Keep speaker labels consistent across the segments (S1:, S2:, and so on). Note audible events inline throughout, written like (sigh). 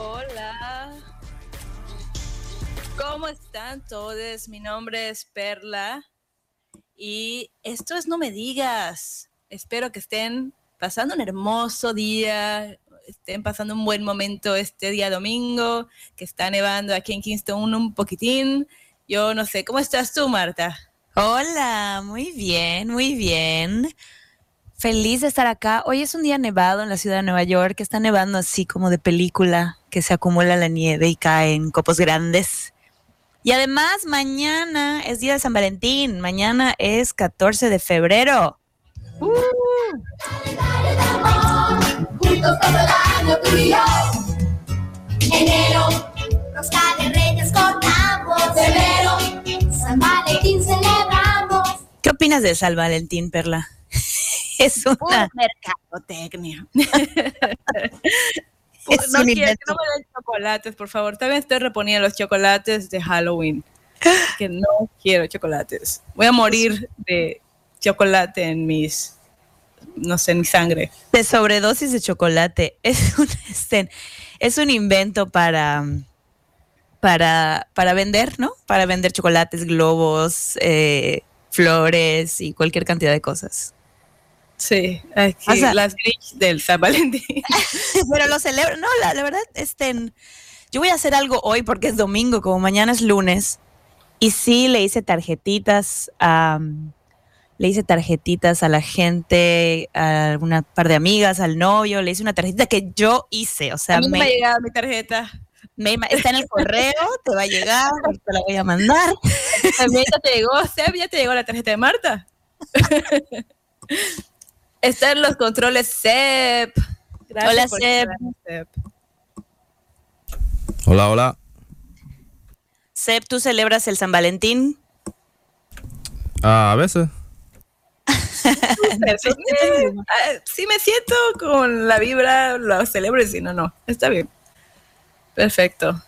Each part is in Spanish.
S1: Hola. ¿Cómo están todos? Mi nombre es Perla y esto es No Me Digas. Espero que estén pasando un hermoso día, estén pasando un buen momento este día domingo, que está nevando aquí en Kingston un poquitín. Yo no sé, ¿cómo estás tú, Marta?
S2: Hola, muy bien, muy bien. Feliz de estar acá. Hoy es un día nevado en la ciudad de Nueva York, está nevando así como de película, que se acumula la nieve y cae en copos grandes. Y además, mañana es día de San Valentín. Mañana es 14 de febrero. Uh. Enero, rosca de reyes cortamos. Febrero, San Valentín celebramos. ¿Qué opinas de San Valentín, Perla?
S1: Es (laughs) una mercadotecnia. (laughs) no, quiero, que no me den chocolates, por favor. También estoy reponiendo los chocolates de Halloween. Que (gasps) no quiero chocolates. Voy a morir de chocolate en mis, no sé, en mi sangre.
S2: De sobredosis de chocolate. (laughs) Es un, este, es un invento para, para, para vender, ¿no? Para vender chocolates, globos, eh, flores y cualquier cantidad de cosas.
S1: Sí, aquí, las Grinch del San Valentín. (laughs)
S2: Pero lo celebro. No, la, verdad, este, yo voy a hacer algo hoy porque es domingo, como mañana es lunes. Y sí, le hice tarjetitas a. le hice tarjetitas a la gente, a una par de amigas, al novio. Le hice una tarjetita que yo hice. O sea,
S1: a mí me, ha llegado mi tarjeta.
S2: está en el correo, te va a llegar, (laughs) te la voy a mandar.
S1: También ya te llegó, Seb, ya te llegó la tarjeta de Marta. (laughs) Está en los controles Sep.
S2: hola, Sep.
S3: Hola, hola.
S2: Sep, ¿tú celebras el San Valentín?
S3: a veces.
S1: si (laughs) me siento con la vibra, lo celebro y si no, no. Está bien. Perfecto.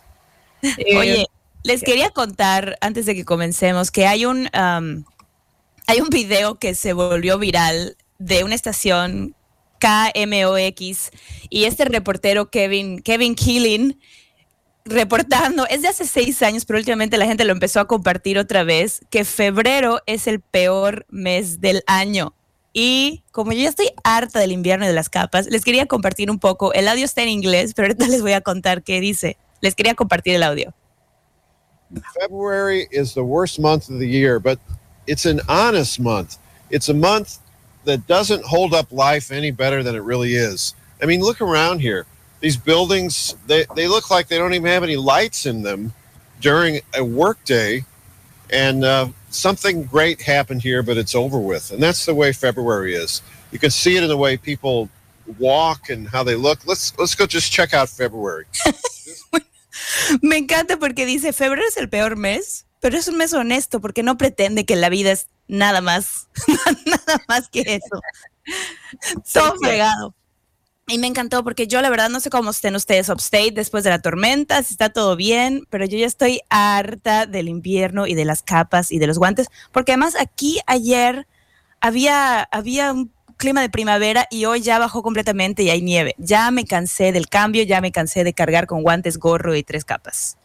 S2: Oye, les quería contar antes de que comencemos que hay un, hay un video que se volvió viral de una estación KMOX y este reportero Kevin, Kevin Keeling reportando, es de hace seis años, pero últimamente la gente lo empezó a compartir otra vez, que febrero es el peor mes del año. Y como yo ya estoy harta del invierno y de las capas, les quería compartir un poco. El audio está en inglés, pero ahorita les voy a contar qué dice. Les quería compartir el audio.
S4: February is the worst month of the year, but it's an honest month. It's a month that doesn't hold up life any better than it really is. I mean, look around here. These buildings, they, they look like they don't even have any lights in them during a workday. And uh, something great happened here, but it's over with. And that's the way February is. You can see it in the way people walk and how they look. Let's let's go just check out February. (laughs)
S2: Me encanta porque dice febrero es el peor mes, pero es un mes honesto porque no pretende que la vida es nada más, (laughs) nada más que eso. Todo fregado. Y me encantó porque yo la verdad no sé cómo estén ustedes upstate después de la tormenta, si está todo bien, pero yo ya estoy harta del invierno y de las capas y de los guantes, porque además aquí ayer había, había un clima de primavera y hoy ya bajó completamente y hay nieve. Ya me cansé del cambio, ya me cansé de cargar con guantes, gorro y tres capas.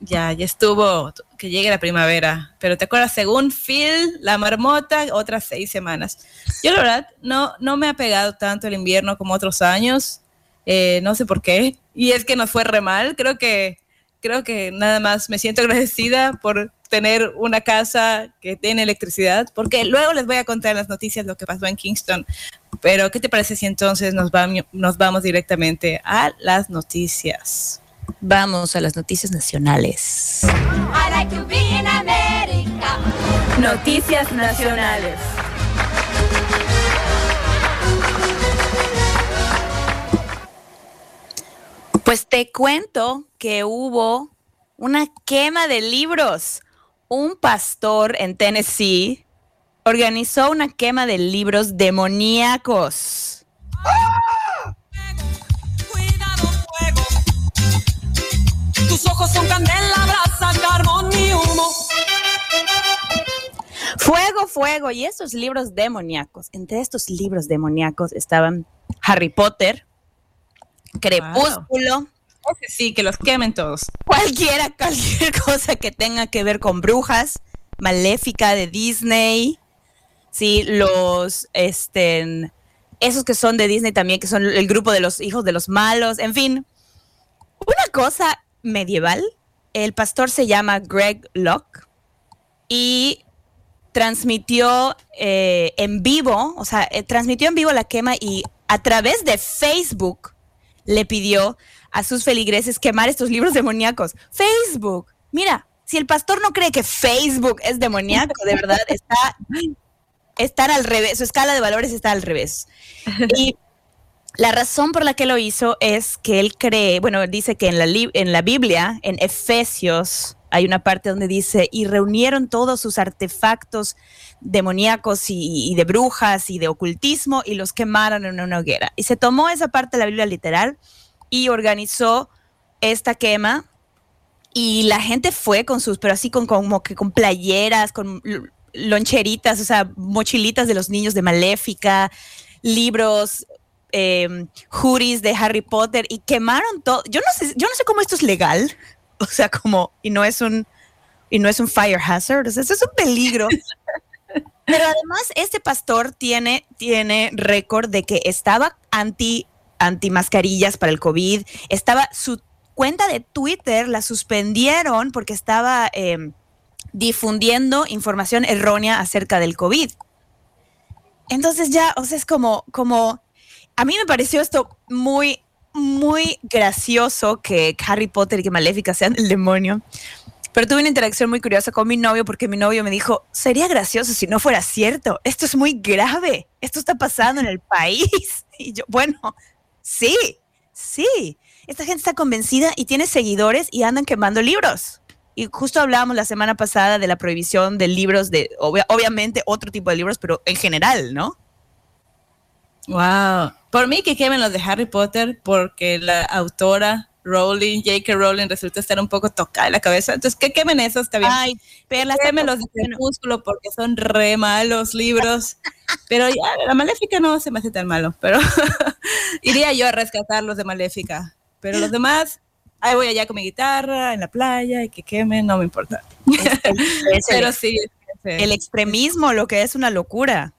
S2: Ya.
S1: Ya, estuvo que llegue la primavera. Pero te acuerdas, según Phil, la marmota, otras seis semanas. Yo la verdad no, no me ha pegado tanto el invierno como otros años. Eh, no sé por qué. Y es que nos fue re mal. Creo que, creo que nada más me siento agradecida por tener una casa que tiene electricidad, porque luego les voy a contar las noticias lo que pasó en Kingston. Pero, ¿qué te parece si entonces nos vamos directamente a las noticias?
S2: Vamos a las noticias nacionales.
S1: Noticias nacionales.
S2: Pues te cuento que hubo una quema de libros. Un pastor en Tennessee organizó una quema de libros demoníacos. Tus ojos son candela, brasa, carbón y humo. Fuego, fuego. Y estos libros demoníacos, entre estos libros demoníacos estaban Harry Potter, Crepúsculo,
S1: sí, que los quemen todos.
S2: Cualquiera, cualquier (laughs) cosa que tenga que ver con brujas, maléfica de Disney, sí, los, este, esos que son de Disney también, que son el grupo de los hijos de los malos, en fin. Una cosa medieval, el pastor se llama Greg Locke y transmitió eh, en vivo, o sea, eh, transmitió en vivo la quema y a través de Facebook le pidió a sus feligreses quemar estos libros demoníacos. Facebook, mira, si el pastor no cree que Facebook es demoníaco, de verdad está al revés, su escala de valores está al revés. Y la razón por la que lo hizo es que él cree, bueno, dice que en la, Biblia, en Efesios, hay una parte donde dice, y reunieron todos sus artefactos demoníacos y, y, de brujas y de ocultismo y los quemaron en una hoguera. Y se tomó esa parte de la Biblia literal y organizó esta quema y la gente fue con sus, pero así con como que con playeras, con loncheritas, o sea, mochilitas de los niños de Maléfica, libros, eh, hoodies de Harry Potter y quemaron todo. Yo no sé, yo no sé cómo esto es legal, (laughs) o sea, como y no es un y no es un fire hazard, o sea, eso es un peligro. (laughs) Pero además este pastor tiene tiene récord de que estaba anti anti mascarillas para el COVID, estaba su cuenta de Twitter la suspendieron porque estaba eh, difundiendo información errónea acerca del COVID. Entonces ya, o sea, es como, como, a mí me pareció esto muy, muy gracioso que Harry Potter y que Maléfica sean el demonio. Pero tuve una interacción muy curiosa con mi novio porque mi novio me dijo, sería gracioso si no fuera cierto. Esto es muy grave. Esto está pasando en el país. (laughs) Y yo, bueno, sí, sí. Esta gente está convencida y tiene seguidores y andan quemando libros y justo hablábamos la semana pasada de la prohibición de libros, de obviamente otro tipo de libros, pero en general, ¿no?
S1: Wow. Por mí que quemen los de Harry Potter, porque la autora Rowling, J.K. Rowling, resulta estar un poco tocada en la cabeza. Entonces, que quemen esos está bien. Ay, pero quemen los de Crepúsculo porque son re malos libros. (laughs) pero ya, la Maléfica no se me hace tan malo, pero (laughs) iría yo a rescatar los de Maléfica. Pero los demás, ahí voy allá con mi guitarra, en la playa, y que quemen, no me importa. (laughs)
S2: Pero sí. El extremismo, lo que es una locura.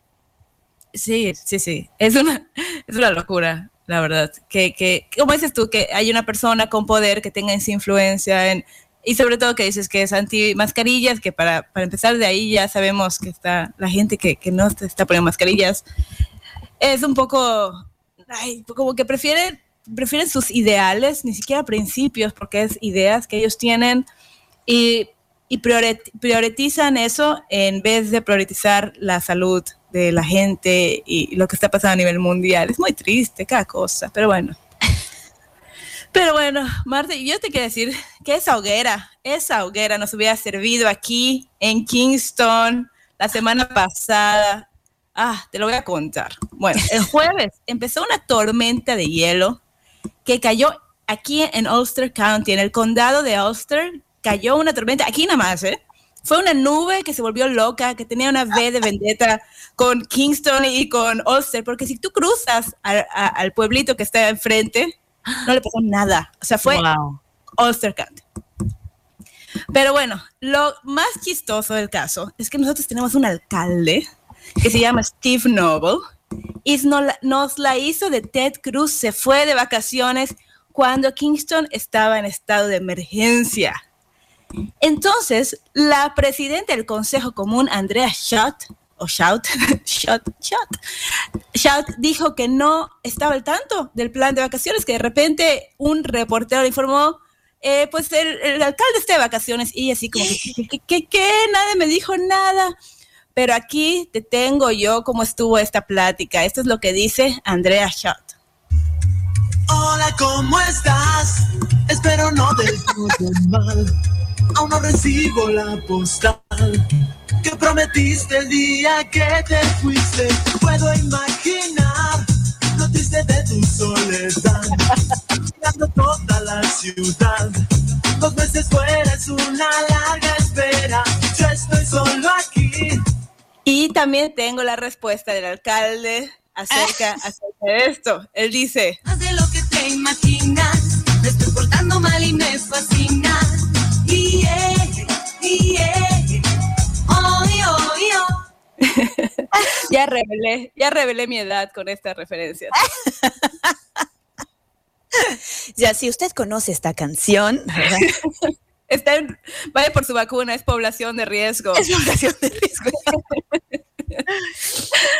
S1: Sí, sí, sí. Es una, (laughs) es locura, la verdad. Que, que, como dices tú, que hay una persona con poder que tenga esa influencia en, y sobre todo que dices que es anti mascarillas, que para, para empezar de ahí ya sabemos que está la gente que, que no está poniendo mascarillas. Es un poco, ay, como que prefieren prefieren sus ideales, ni siquiera principios, porque es ideas que ellos tienen y, y priorizan eso en vez de priorizar la salud de la gente y lo que está pasando a nivel mundial. Es muy triste cada cosa, pero bueno. (laughs) Pero bueno, Marta, yo te quiero decir que esa hoguera, esa hoguera nos hubiera servido aquí en Kingston la semana pasada. Ah, te lo voy a contar. Bueno, el (laughs) jueves empezó una tormenta de hielo que cayó aquí en Ulster County, en el condado de Ulster, cayó una tormenta, aquí nada más, ¿eh? Fue una nube que se volvió loca, que tenía una V de vendetta con Kingston y con Ulster, porque si tú cruzas al pueblito que está enfrente, no le pasó nada. O sea, fue Ulster County. Pero bueno, lo más chistoso del caso es que nosotros tenemos un alcalde que se llama Steve Noble, y nos la hizo de Ted Cruz, se fue de vacaciones cuando Kingston estaba en estado de emergencia. Entonces, la presidenta del Consejo Común, Andrea Schott, o Shout, Shout, Shout, dijo que no estaba al tanto del plan de vacaciones, que de repente un reportero le informó, eh, pues el, alcalde está de vacaciones y así como, ¿qué, qué, qué? Nadie me dijo nada. Pero aquí te tengo yo cómo estuvo esta plática. Esto es lo que dice Andrea Schott.
S5: Hola, ¿cómo estás? Espero no todo mal. Aún no recibo la postal que prometiste el día que te fuiste. Puedo imaginar lo triste de tu soledad. Mirando toda la ciudad. Dos meses fuera es una larga espera. Yo estoy solo aquí
S1: y también tengo la respuesta del alcalde acerca, acerca de esto. Él dice:
S5: Haz de lo que te imaginas, estoy por pasando mal y me fascina.
S1: Ya revelé, ya revelé mi edad con estas referencias. (laughs)
S2: Ya, si usted conoce esta canción. (laughs)
S1: Está en- vaya por su vacuna, es población de riesgo.
S2: es una canción de riesgo.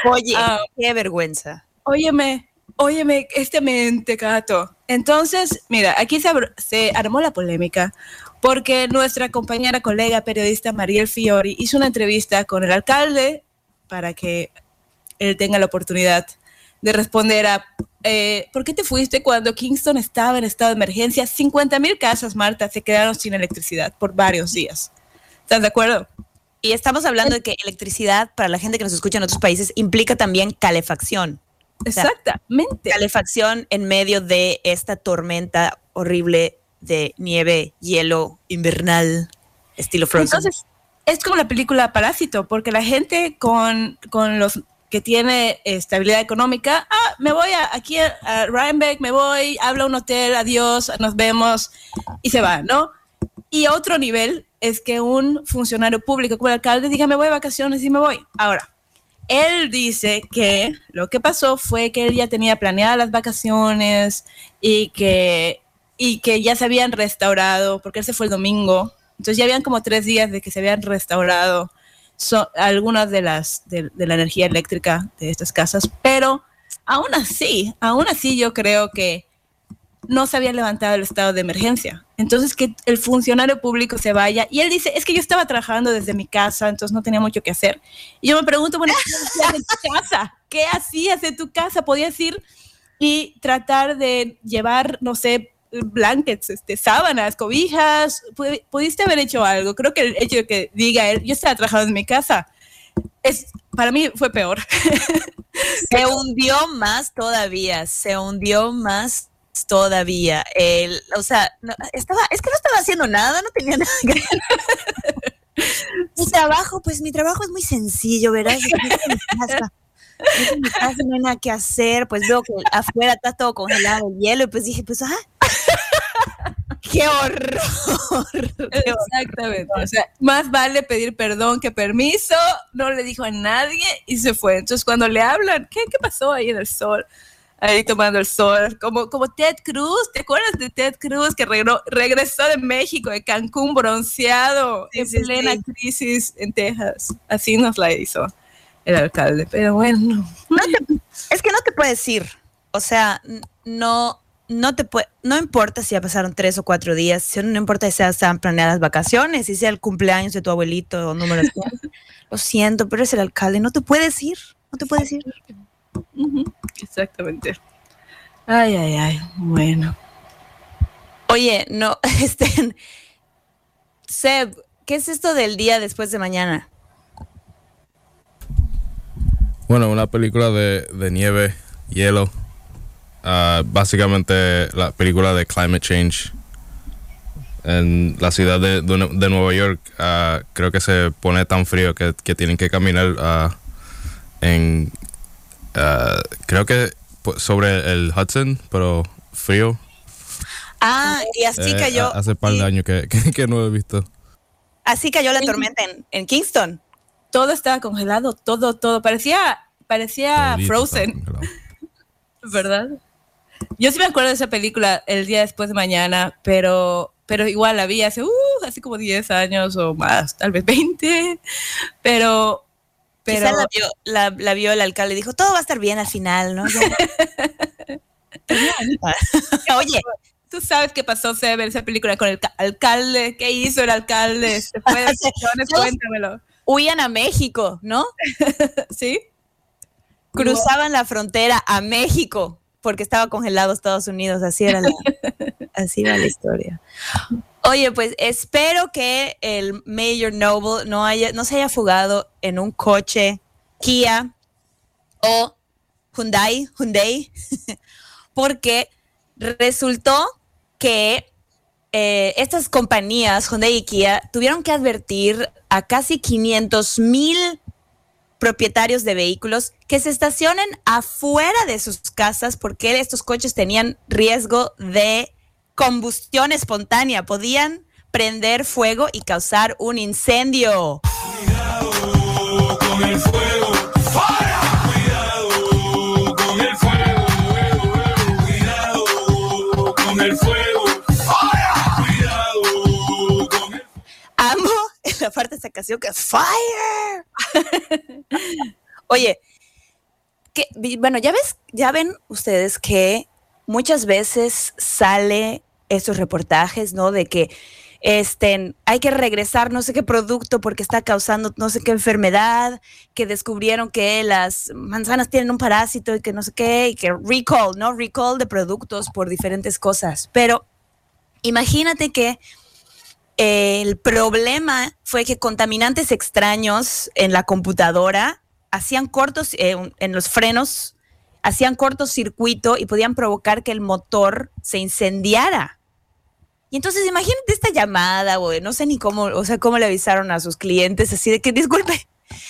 S2: (laughs) Oye,
S1: Ah.
S2: qué vergüenza.
S1: Óyeme, óyeme, este mentecato. Entonces, mira, aquí se, se armó la polémica porque nuestra compañera, colega, periodista Mariel Fiori hizo una entrevista con el alcalde para que él tenga la oportunidad de responder a eh, ¿por qué te fuiste cuando Kingston estaba en estado de emergencia? 50 mil casas, Marta, se quedaron sin electricidad por varios días. ¿Estás de acuerdo?
S2: Y estamos hablando de que electricidad, para la gente que nos escucha en otros países, implica también calefacción. sea,
S1: Exactamente.
S2: Calefacción en medio de esta tormenta horrible de nieve, hielo invernal, estilo Frozen.
S1: Entonces, es como la película Parásito, porque la gente con, con los que tiene estabilidad económica, ah, me voy a, aquí a, a Rhinebeck, me voy, habla a un hotel, adiós, nos vemos, y se va, ¿no? Y otro nivel es que un funcionario público como el alcalde diga, me voy de vacaciones y me voy. Ahora, él dice que lo que pasó fue que él ya tenía planeadas las vacaciones y que, y que ya se habían restaurado, porque él se fue el domingo, entonces ya habían como tres días de que se habían restaurado so- algunas de las de, de la energía eléctrica de estas casas, pero aún así, aún así yo creo que no se había levantado el estado de emergencia. Entonces que el funcionario público se vaya y él dice, es que yo estaba trabajando desde mi casa, entonces no tenía mucho que hacer. Y yo me pregunto, bueno, ¿qué hacías en tu casa? ¿Qué hacías en tu casa? Podías ir y tratar de llevar, no sé, blankets, este, sábanas, cobijas, Pu- pudiste haber hecho algo. Creo que el hecho de que diga él, yo estaba trabajando en mi casa, es, para mí fue peor. (laughs)
S2: Se hundió más todavía, se hundió más todavía. El, o sea, estaba, es que no estaba haciendo nada, no tenía (laughs) nada que. Mi trabajo, pues mi trabajo es muy sencillo. Estoy en no hay nada que hacer, pues veo que afuera está todo congelado el hielo y pues dije, pues, ah, (laughs) qué horror. qué horror.
S1: Exactamente. O sea, más vale pedir perdón que permiso. No le dijo a nadie y se fue. Entonces, cuando le hablan, ¿qué, qué pasó ahí en el sol? Ahí tomando el sol. Como, como Ted Cruz. ¿Te acuerdas de Ted Cruz que regro- regresó de México, de Cancún, bronceado,
S2: Sí,
S1: en
S2: sí,
S1: plena
S2: sí.
S1: crisis en Texas? Así nos la hizo el alcalde. Pero bueno.
S2: Es que no te puedes ir. O sea, no, no te puede, no importa si ya pasaron tres o cuatro días, si no importa si ya estaban planeadas vacaciones, si sea el cumpleaños de tu abuelito o número (laughs) 100. Lo siento, pero es el alcalde, no te puedes ir, no te puedes ir.
S1: Exactamente. Ay, ay, ay. Bueno.
S2: Oye, no, (laughs) este, Seb, ¿qué es esto del día después de mañana?
S3: Bueno, una película de, de nieve, hielo. Ah, básicamente la película de climate change. En la ciudad de, de Nue- de Nueva York ah, creo que se pone tan frío que, que tienen que caminar ah, en... creo que sobre el Hudson, pero frío.
S2: Ah, y así
S3: Eh,
S2: cayó.
S3: Hace par de años que, que, que no he visto.
S2: Así cayó la tormenta en, en Kingston.
S1: todo estaba congelado, todo, todo. Parecía, parecía
S3: Todito
S1: Frozen. (laughs) ¿verdad? Yo sí me acuerdo de esa película el día después de mañana, pero, pero igual la vi hace, uh, así como 10 años o más, tal vez 20, pero, pero
S2: Quizá la vio, la, la vio el alcalde y dijo, todo va a estar bien al final, ¿no? (laughs) Oye,
S1: tú sabes qué pasó, Seb, en esa película con el ca- alcalde, ¿qué hizo el alcalde? Se fue de (laughs) cuéntamelo.
S2: huían a México, ¿no? (laughs)
S1: ¿Sí?
S2: Cruzaban la frontera a México porque estaba congelado Estados Unidos. Así era la, (laughs) así va la historia. Oye, pues espero que el Mayor Noble no, haya, no se haya fugado en un coche Kia o Hyundai, Hyundai, (laughs) porque resultó que eh, estas compañías, Hyundai y Kia, tuvieron que advertir a casi 500 mil propietarios de vehículos que se estacionen afuera de sus casas porque estos coches tenían riesgo de combustión espontánea, podían prender fuego y causar un incendio.
S5: Cuidado con el fuego.
S2: En la parte de esa que es Fire. (laughs) Oye, bueno, ya ves, ya ven ustedes que muchas veces sale estos reportajes, ¿no? De que este, hay que regresar no sé qué producto porque está causando no sé qué enfermedad, que descubrieron que las manzanas tienen un parásito y que no sé qué, y que recall, ¿no? Recall de productos por diferentes cosas. Pero imagínate que el problema fue que contaminantes extraños en la computadora hacían cortos eh, en los frenos, hacían cortocircuito y podían provocar que el motor se incendiara. Y entonces imagínate esta llamada, güey, no sé ni cómo, o sea, cómo le avisaron a sus clientes así de que disculpe,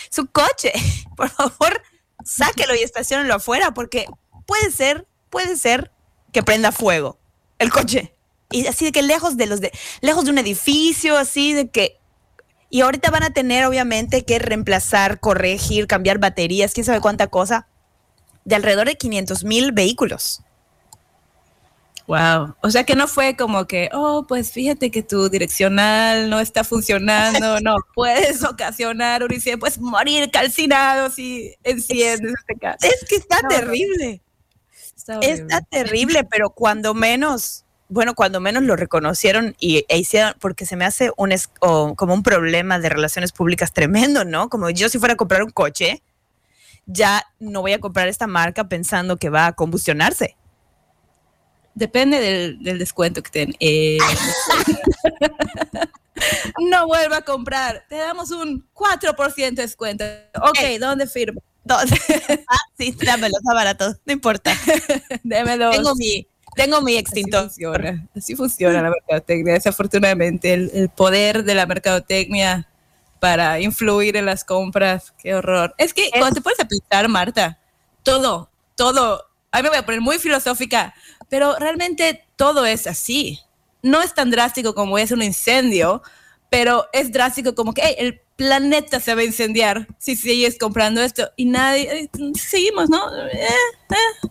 S2: su coche, (laughs) por favor, sáquelo y estacionenlo afuera porque puede ser, puede ser que prenda fuego el coche. Y así de que lejos de los de lejos de un edificio, así de que y ahorita van a tener obviamente que reemplazar, corregir, cambiar baterías, quién sabe cuánta cosa, de alrededor de 500 mil vehículos.
S1: Wow. O sea que no fue como que, oh, pues fíjate que tu direccional no está funcionando. No, puedes ocasionar un incendio, puedes morir calcinado si enciendes este caso.
S2: Es que está
S1: No,
S2: terrible,
S1: está
S2: terrible, pero cuando menos, bueno, cuando menos lo reconocieron y e hicieron, porque se me hace un es- como un problema de relaciones públicas tremendo, ¿no? Como yo si fuera a comprar un coche, ya no voy a comprar esta marca pensando que va a combustionarse.
S1: Depende del, del descuento que ten. Eh, (laughs) no vuelva a comprar. Te damos un 4% de descuento. Ok, ¿dónde firmo?
S2: ¿Dónde? (laughs) ah, sí, dámelo, está barato, no importa. (laughs)
S1: Deme dos.
S2: Tengo mi, tengo mi
S1: Así
S2: extintor.
S1: funciona, así funciona la mercadotecnia. Desafortunadamente, el, el poder de la mercadotecnia para influir en las compras, qué horror. Es que cuando te pones a pensar, Marta, todo, todo, a mí me voy a poner muy filosófica, pero realmente todo es así. No es tan drástico como es un incendio, pero es drástico como que "Ey, el planeta se va a incendiar si sigues comprando esto y nadie, eh, seguimos, ¿no? Eh, eh,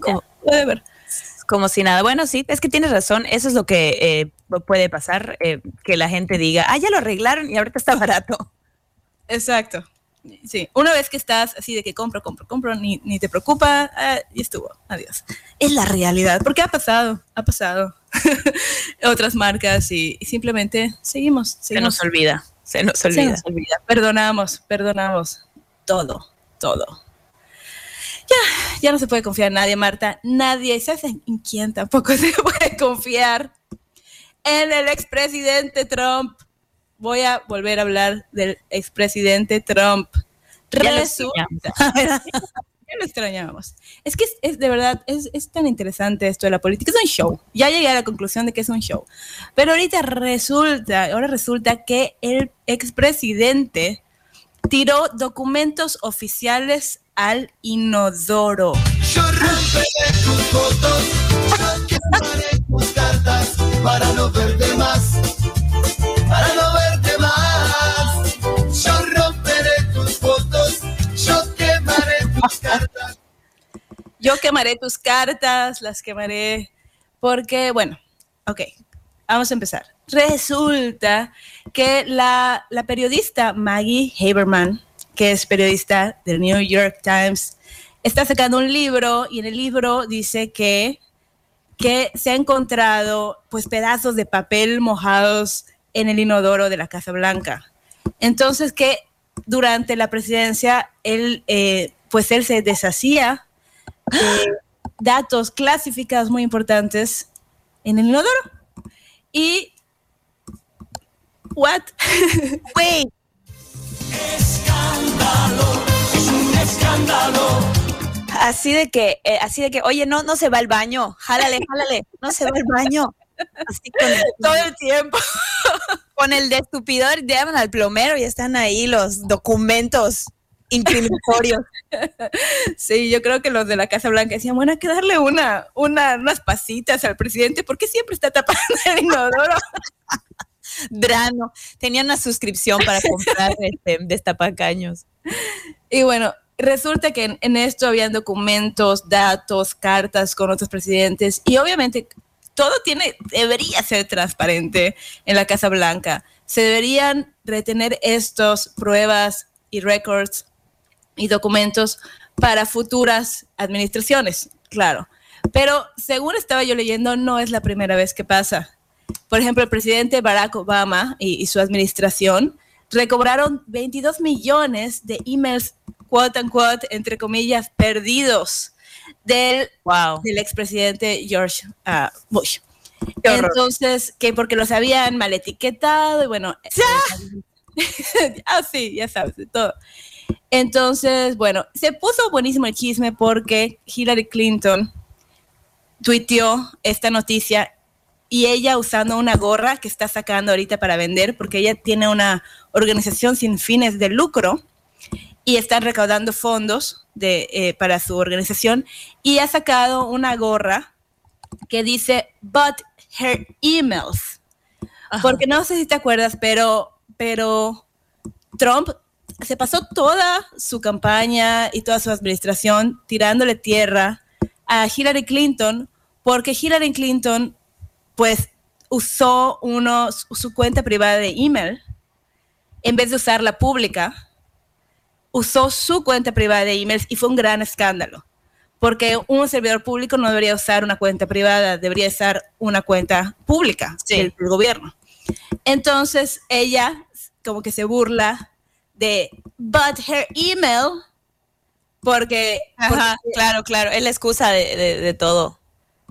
S2: Como-
S1: whatever.
S2: Como si nada. Bueno, sí, es que tienes razón. Eso es lo que eh, puede pasar, eh, que la gente diga, ah, ya lo arreglaron y ahorita está (laughs) barato.
S1: Exacto. Sí, una vez que estás así de que compro, compro, compro, ni, ni te preocupa, ah, y estuvo, adiós. Es la realidad, porque ha pasado, ha pasado. (laughs) Otras marcas y, y simplemente seguimos,
S2: Se
S1: seguimos.
S2: nos olvida, se nos
S1: se
S2: olvida.
S1: nos olvida. Perdonamos, perdonamos todo, todo. Ya, ya no se puede confiar en nadie, Marta. Nadie, ¿sabes en en quién tampoco (laughs) se puede confiar? En el expresidente Trump. Voy a volver a hablar del expresidente Trump.
S2: Ya
S1: Resulta, (laughs) ya lo extrañábamos. Es que es, es de verdad, es, es tan interesante esto de la política. Es un show. Ya llegué a la conclusión de que es un show. Pero ahorita resulta, ahora resulta que el expresidente tiró documentos oficiales al inodoro.
S5: Yo romperé tus fotos, yo quemaré tus cartas para no verte más, para no verte más. Yo romperé tus fotos, yo quemaré tus cartas.
S1: Yo quemaré tus cartas, las quemaré, porque, bueno, ok, vamos a empezar. Resulta que la, la periodista Maggie Haberman, que es periodista del New York Times, está sacando un libro y en el libro dice que, que se ha encontrado pues pedazos de papel mojados en el inodoro de la Casa Blanca. Entonces que durante la presidencia él, eh, pues él se deshacía de datos clasificados muy importantes en el inodoro. Y what? (laughs)
S2: Wait,
S5: Escándalo, es un escándalo.
S2: así de que, eh, así de que, oye, no, no se va al baño, jálale, jálale, no se va al baño. Así con el, (laughs)
S1: Todo el tiempo.
S2: con el de estupidor, llaman al plomero y están ahí los documentos incriminatorios.
S1: Sí, yo creo que los de la Casa Blanca decían, bueno, hay que darle una, una, unas pasitas al presidente porque siempre está tapando el inodoro. (laughs)
S2: Drano. Tenía una suscripción para (laughs) comprar este, destapacaños.
S1: Y bueno, resulta que en, en esto habían documentos, datos, cartas con otros presidentes y obviamente todo tiene, debería ser transparente en la Casa Blanca. Se deberían retener estos pruebas y records y documentos para futuras administraciones, claro. Pero según estaba yo leyendo, no es la primera vez que pasa. Por ejemplo, el presidente Barack Obama y, y su administración recobraron 22 millones de emails, quote unquote, entre comillas, perdidos del,
S2: Wow.
S1: del expresidente George ah, Bush. Entonces, que porque los habían mal etiquetado y bueno. (laughs) ah, sí, ya sabes, de todo. Entonces, bueno, se puso buenísimo el chisme porque Hillary Clinton tuiteó esta noticia y ella usando una gorra que está sacando ahorita para vender porque ella tiene una organización sin fines de lucro y están recaudando fondos de, eh, para su organización. Y ha sacado una gorra que dice but her emails porque no sé si te acuerdas pero pero Trump se pasó toda su campaña y toda su administración tirándole tierra a Hillary Clinton porque Hillary Clinton pues usó uno, su cuenta privada de email en vez de usar la pública usó su cuenta privada de emails y fue un gran escándalo. Porque un servidor público no debería usar una cuenta privada, debería usar una cuenta pública
S2: Sí.
S1: del, del gobierno. Entonces ella como que se burla de, but her email, porque,
S2: Ajá,
S1: porque-
S2: claro, claro. Es la excusa de, de- de todo.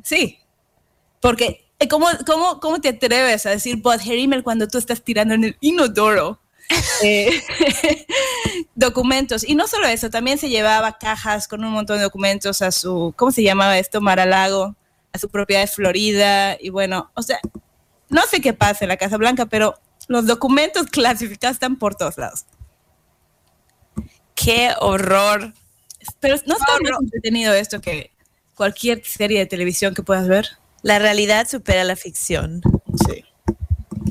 S1: sí, porque ¿cómo, cómo, ¿cómo te atreves a decir but her email cuando tú estás tirando en el inodoro? (laughs) eh, (laughs) documentos. Y no solo eso, también se llevaba cajas con un montón de documentos a su, ¿cómo se llamaba esto? Maralago, a su propiedad de Florida. Y bueno, o sea, no sé qué pasa en la Casa Blanca, pero los documentos (laughs) clasificados están por todos lados.
S2: Qué horror.
S1: Pero no está más entretenido esto que cualquier serie de televisión que puedas ver.
S2: La realidad supera la ficción.
S1: Sí.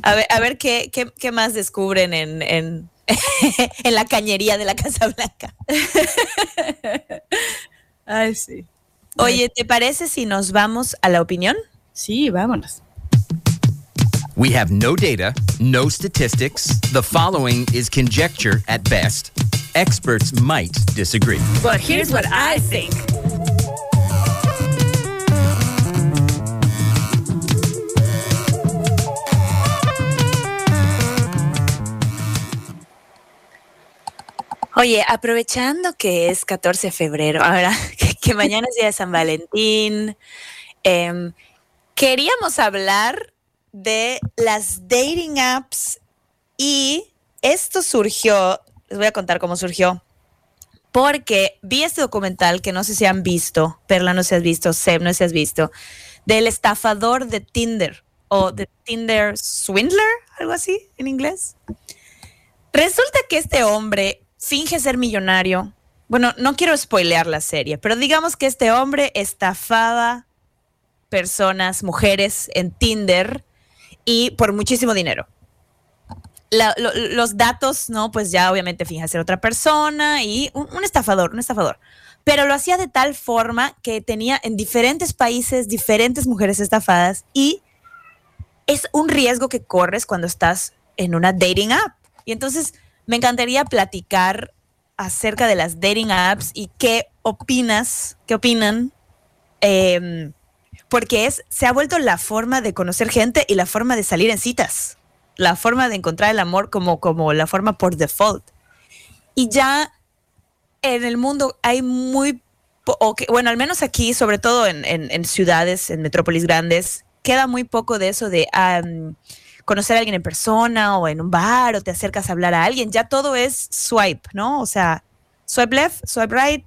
S2: A ver, a ver qué, qué, qué más descubren en, en, (laughs) en la cañería de la Casa Blanca. (laughs)
S1: Ay, sí.
S2: Oye, ¿te parece si nos vamos a la opinión?
S1: Sí, vámonos.
S6: We have no data, no statistics. The following is conjecture at best. Experts might disagree.
S1: But here's what I think.
S2: Oye, aprovechando que es 14 de febrero, ahora (laughs) que, mañana es día de San Valentín, em, queríamos hablar de las dating apps y esto surgió, les voy a contar cómo surgió, porque vi este documental que no sé si han visto, Perla no sé si has visto, Seb no sé si has visto, del estafador de Tinder o de Tinder Swindler, algo así en inglés. Resulta que este hombre finge ser millonario. Bueno, no quiero spoilear la serie, pero digamos que este hombre estafaba personas, mujeres en Tinder y por muchísimo dinero. Los datos, ¿no? Pues ya obviamente finge ser otra persona y un, un estafador, un estafador. Pero lo hacía de tal forma que tenía en diferentes países diferentes mujeres estafadas y es un riesgo que corres cuando estás en una dating app. Y entonces me encantaría platicar acerca de las dating apps y qué opinas, qué opinan, Em, porque es, se ha vuelto la forma de conocer gente y la forma de salir en citas, la forma de encontrar el amor como, como la forma por default. Y ya en el mundo hay muy, po- o que- bueno, al menos aquí, sobre todo en, en- ciudades, en metrópolis grandes, queda muy poco de eso de conocer a alguien en persona o en un bar o te acercas a hablar a alguien. Ya todo es swipe, ¿no? O sea, swipe left, swipe right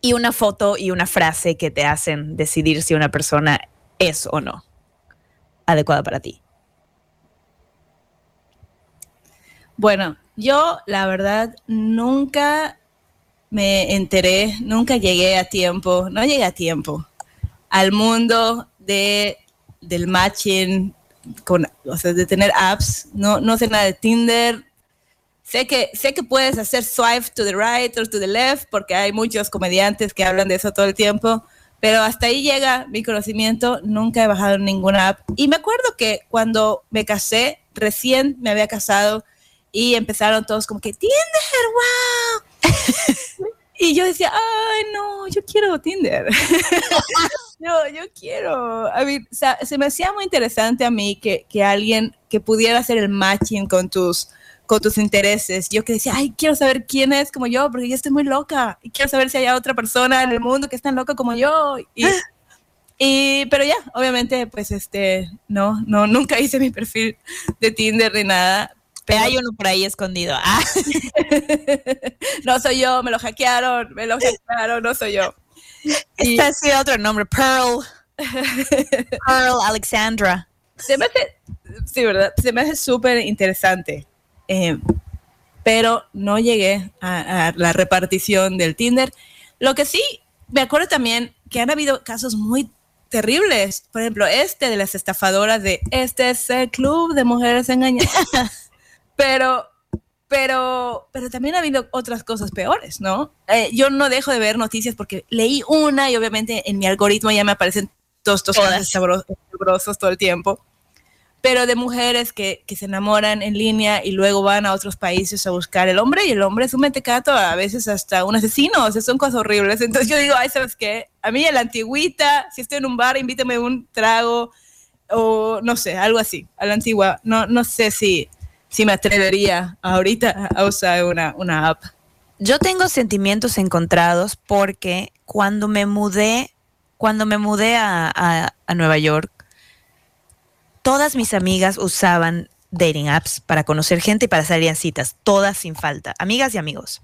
S2: y una foto y una frase que te hacen decidir si una persona es o no adecuada para ti.
S1: Bueno, yo la verdad nunca me enteré, nunca llegué a tiempo, no llegué a tiempo al mundo de, del matching, con, o sea, de tener apps. No, no sé nada de Tinder. Sé que, sé que puedes hacer swipe to the right or to the left, porque hay muchos comediantes que hablan de eso todo el tiempo, pero hasta ahí llega mi conocimiento. Nunca he bajado ninguna app. Y me acuerdo que cuando me casé, recién me había casado y empezaron todos como que Tinder, wow. (laughs) y yo decía, ay, no, yo quiero Tinder. (laughs) yo, yo quiero. A mí, o sea, se me hacía muy interesante a mí que, que, alguien que pudiera hacer el matching con tus, con tus intereses. Yo que decía, ay, quiero saber quién es como yo, porque yo estoy muy loca. Y quiero saber si hay otra persona en el mundo que es tan loca como yo. Y, y, pero ya, obviamente, pues este, no, no, nunca hice mi perfil de Tinder ni nada.
S2: Pero hay uno por ahí escondido. Ah. (laughs)
S1: no soy yo, me lo hackearon, me lo hackearon, no soy yo.
S2: Este ha sido otro nombre, Pearl. (laughs) Pearl Alexandra.
S1: Se me hace, sí, ¿verdad? Se me hace súper interesante. Eh, pero no llegué a, a, la repartición del Tinder. Lo que sí, me acuerdo también que han habido casos muy terribles. Por ejemplo, este de las estafadoras de este es el club de mujeres engañadas. (laughs) pero, pero, pero también ha habido otras cosas peores, ¿no? Eh, yo no dejo de ver noticias porque leí una y obviamente en mi algoritmo ya me aparecen todos estos casos sabrosos todo el tiempo pero de mujeres que, que, se enamoran en línea y luego van a otros países a buscar el hombre y el hombre es un mentecato, a veces hasta un asesino, o sea, son cosas horribles. Entonces yo digo, ay, ¿sabes qué? A mí en la antigüita, si estoy en un bar, invítame un trago o no sé, algo así, a la antigua. No, no sé si, si me atrevería ahorita a usar una, una app.
S2: Yo tengo sentimientos encontrados porque cuando me mudé, cuando me mudé a, a, a Nueva York, todas mis amigas usaban dating apps para conocer gente y para salir en citas, todas sin falta, amigas y amigos.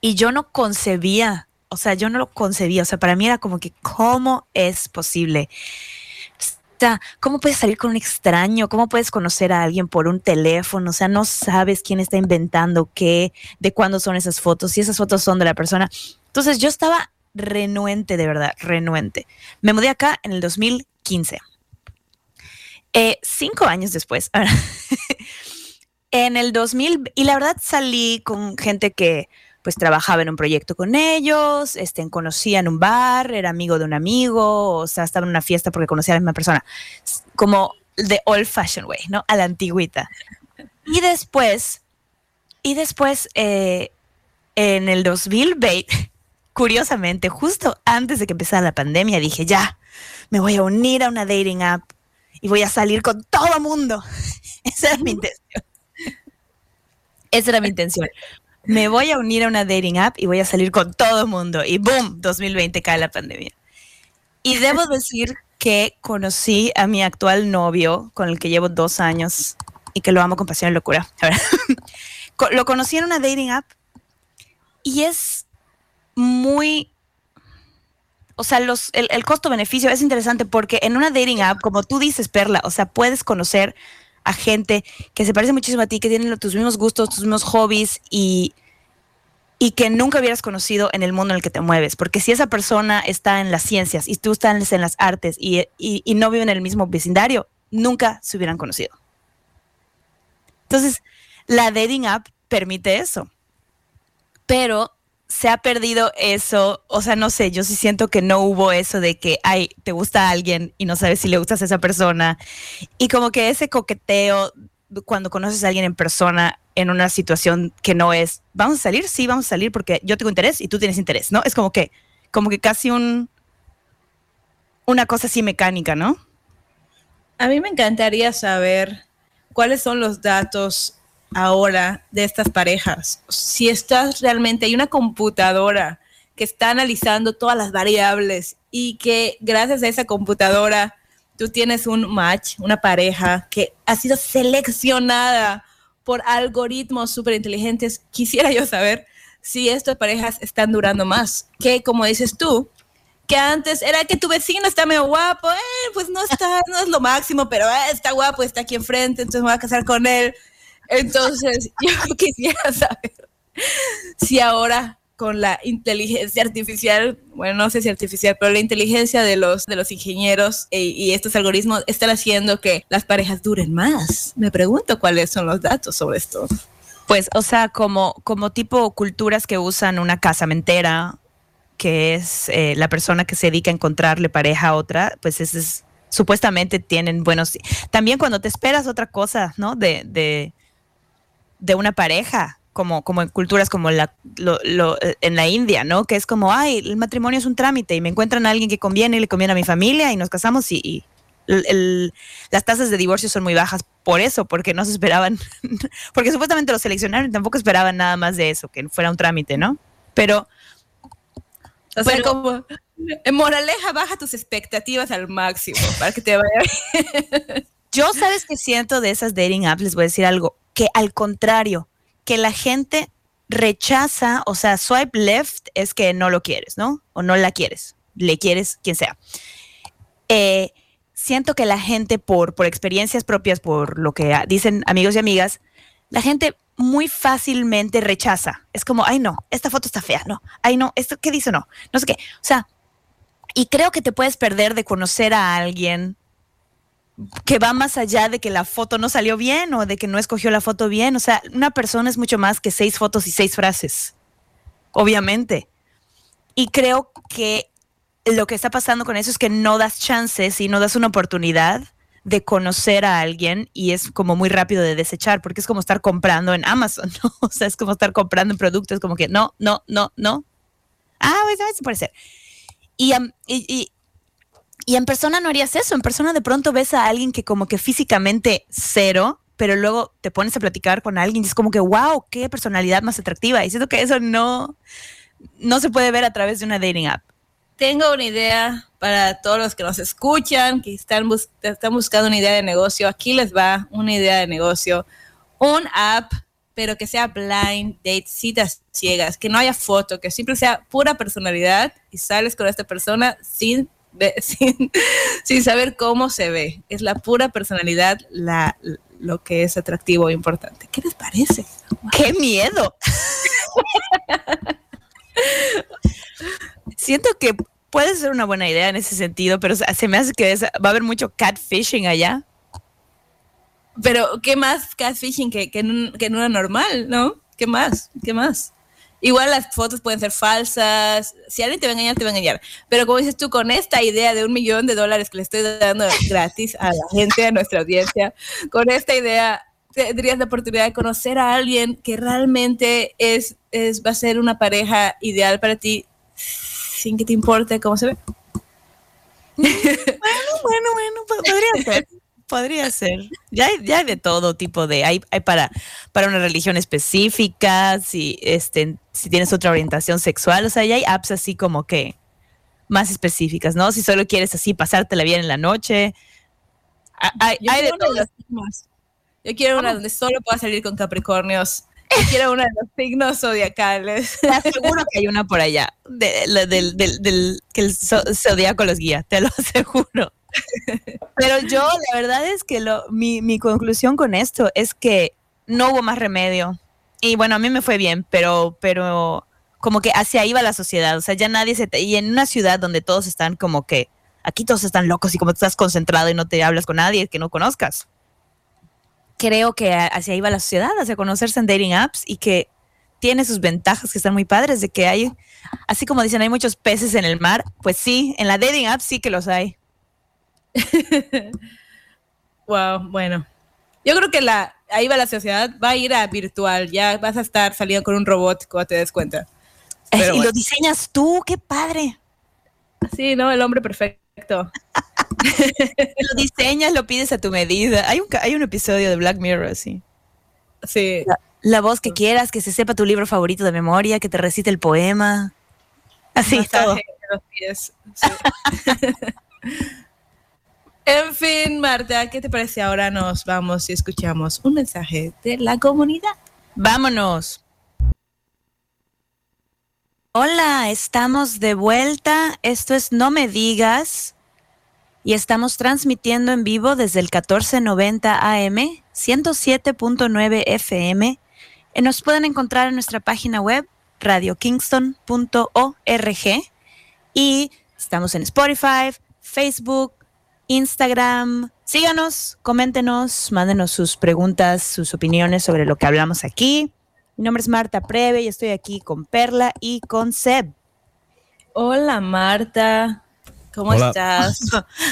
S2: Y yo no concebía, o sea, yo no lo concebía, o sea, para mí era como que, ¿cómo es posible? ¿Cómo puedes salir con un extraño? ¿Cómo puedes conocer a alguien por un teléfono? O sea, no sabes quién está inventando qué, de cuándo son esas fotos, si esas fotos son de la persona. Entonces yo estaba renuente, de verdad, renuente. Me mudé acá en el 2015. Eh, cinco años después, (laughs) en el 2000, y la verdad salí con gente que pues trabajaba en un proyecto con ellos, este, conocía en un bar, era amigo de un amigo, o sea, estaba en una fiesta porque conocía a la misma persona, como the old fashioned way, ¿no? A la antigüita. Y después, y después, eh, en el 2020, (laughs) curiosamente, justo antes de que empezara la pandemia, dije, ya, me voy a unir a una dating app y voy a salir con todo mundo. (laughs) Esa era mi intención. Esa era mi intención. Me voy a unir a una dating app y voy a salir con todo el mundo. Y boom, 2020 cae la pandemia. Y debo (laughs) decir que conocí a mi actual novio, con el que llevo dos años y que lo amo con pasión y locura. (laughs) lo conocí en una dating app y es muy o sea, los, el, el costo-beneficio es interesante porque en una dating app, como tú dices, Perla, o sea, puedes conocer a gente que se parece muchísimo a ti, que tienen tus mismos gustos, tus mismos hobbies y, y que nunca hubieras conocido en el mundo en el que te mueves. Porque si esa persona está en las ciencias y tú estás en las artes y, y, no viven en el mismo vecindario, nunca se hubieran conocido. Entonces, la dating app permite eso. Pero se ha perdido eso, o sea, no sé, yo sí siento que no hubo eso de que, ay, te gusta alguien y no sabes si le gustas a esa persona. Y como que ese coqueteo cuando conoces a alguien en persona en una situación que no es, vamos a salir, sí, vamos a salir porque yo tengo interés y tú tienes interés, ¿no? Es como que, como que casi un, una cosa así mecánica, ¿no?
S1: A mí me encantaría saber cuáles son los datos ahora de estas parejas. Si estás realmente, hay una computadora que está analizando todas las variables y que gracias a esa computadora tú tienes un match, una pareja que ha sido seleccionada por algoritmos súper inteligentes, quisiera yo saber si estas parejas están durando más. Que como dices tú, que antes era que tu vecino está medio guapo, eh, pues no está, no es lo máximo, pero eh, está guapo, está aquí enfrente, entonces me voy a casar con él Entonces, (laughs) yo quisiera saber si ahora con la inteligencia artificial, bueno, no sé si artificial, pero la inteligencia de los, de los ingenieros e- y estos algoritmos están haciendo que las parejas duren más. Me pregunto cuáles son los datos sobre esto.
S2: Pues, o sea, como, como tipo culturas que usan una casamentera, que es eh, la persona que se dedica a encontrarle pareja a otra, pues ese es, supuestamente tienen buenos... También cuando te esperas otra cosa, ¿no? De, de, de una pareja, como, como en culturas como la, lo- lo, eh, en la India, ¿no? Que es como, ay, el matrimonio es un trámite y me encuentran a alguien que conviene y le conviene a mi familia y nos casamos y... y el- el- las tasas de divorcio son muy bajas por eso, porque no se esperaban, (laughs) porque supuestamente los seleccionaron y tampoco esperaban nada más de eso, que fuera un trámite, ¿no? Pero
S1: O sea,
S2: Pero-
S1: como en moraleja, baja tus expectativas al máximo para que te vaya bien.
S2: yo, ¿sabes qué siento de esas dating apps? Les voy a decir algo, que al contrario, que la gente rechaza, o sea, swipe left es que no lo quieres, ¿no? O no la quieres, le quieres quien sea. Eh, siento que la gente, por, por experiencias propias, por lo que dicen amigos y amigas, la gente muy fácilmente rechaza. Es como, ay no, esta foto está fea, no, ay no, esto, ¿qué dice? No, no sé qué. O sea, y creo que te puedes perder de conocer a alguien que va más allá de que la foto no salió bien o de que no escogió la foto bien. O sea, una persona es mucho más que seis fotos y seis frases, obviamente. Y creo que lo que está pasando con eso es que no das chances y no das una oportunidad de conocer a alguien y es como muy rápido de desechar, porque es como estar comprando en Amazon, (laughs) ¿no? O sea, es como estar comprando en productos, como que no, no, no, no. Ah, pues, a si puede ser. Y, am- y, y- y en persona no harías eso. En persona de pronto ves a alguien que como que físicamente cero, pero luego te pones a platicar con alguien y es como que, wow, qué personalidad más atractiva. Y siento que eso no, no se puede ver a través de una dating app.
S1: Tengo una idea para todos los que nos escuchan, que están, bus- están buscando una idea de negocio. Aquí les va una idea de negocio. Un app, pero que sea blind date, citas ciegas, que no haya foto, que siempre sea pura personalidad y sales con esta persona sin, (laughs) sin, sin saber cómo se ve. Es la pura personalidad la, lo que es atractivo e importante. ¿Qué les parece?
S2: ¡Qué miedo! (laughs) Siento que puede ser una buena idea en ese sentido, pero se se me hace que es- va a haber mucho catfishing allá.
S1: Pero, ¿qué más catfishing que, que, en, un- que en una normal, no? ¿Qué más? ¿Qué más? Igual las fotos pueden ser falsas. Si alguien te va a engañar, te va a engañar. Pero como dices tú, con esta idea de un millón de dólares que le estoy dando (laughs) gratis a la gente, a nuestra audiencia, con esta idea tendrías la oportunidad de conocer a alguien que realmente es, es va a ser una pareja ideal para ti sin que te importe cómo se ve.
S2: Bueno, bueno, po- podría ser. Podría ser. Ya hay, ya hay de todo tipo de. Hay, hay para, para una religión específica, si, este, si tienes otra orientación sexual. O sea, ya hay apps así como que más específicas, ¿no? Si solo quieres así pasártela bien en la noche. Ha- Hay, hay de
S1: de
S2: todo.
S1: Yo quiero una donde solo pueda salir con Capricornios. Yo quiero una de los signos zodiacales. (laughs)
S2: Te aseguro que hay una por allá. de- del, del- del- que el zo- zodiaco los guía, te lo (laughs) aseguro. Pero yo, la verdad es que lo, mi, mi conclusión con esto es que no hubo más remedio. Y bueno, a mí me fue bien, pero, pero como que hacia ahí va la sociedad. O sea, ya nadie se... te- y en una ciudad donde todos están como que... Aquí todos están locos y como estás concentrado y no te hablas con nadie que no conozcas. Creo que hacia ahí va la sociedad, hacia conocerse en dating apps y que tiene sus ventajas que están muy padres de que hay, así como dicen, hay muchos peces en el mar, pues sí, en la dating app sí que los hay. (laughs)
S1: Wow, bueno. Yo creo que la, ahí va la sociedad, va a ir a virtual, ya vas a estar saliendo con un robot cuando te des cuenta.
S2: Eh,
S1: Pero
S2: y
S1: bueno.
S2: lo diseñas tú, qué padre.
S1: Sí, ¿no? El hombre perfecto. (laughs)
S2: Lo diseñas, lo pides a tu medida. Hay un, hay un episodio de Black Mirror así.
S1: Sí.
S2: La voz que quieras, que se sepa tu libro favorito de memoria, que te recite el poema. Así,
S1: Masaje
S2: todo.
S1: de los pies. sí. (laughs) en fin, Marta, ¿qué te parece? Ahora nos vamos y escuchamos un mensaje de la comunidad.
S2: Vámonos. Hola, estamos de vuelta. Esto es No Me Digas. y estamos transmitiendo en vivo desde el 1490 AM, 107.9 FM. Nos pueden encontrar en nuestra página web radiokingston.org y estamos en Spotify, Facebook, Instagram. Síganos, coméntenos, mándenos sus preguntas, sus opiniones sobre lo que hablamos aquí. Mi nombre es Marta Preve y estoy aquí con Perla y con Seb.
S1: Hola Marta, ¿cómo
S3: Hola.
S1: estás?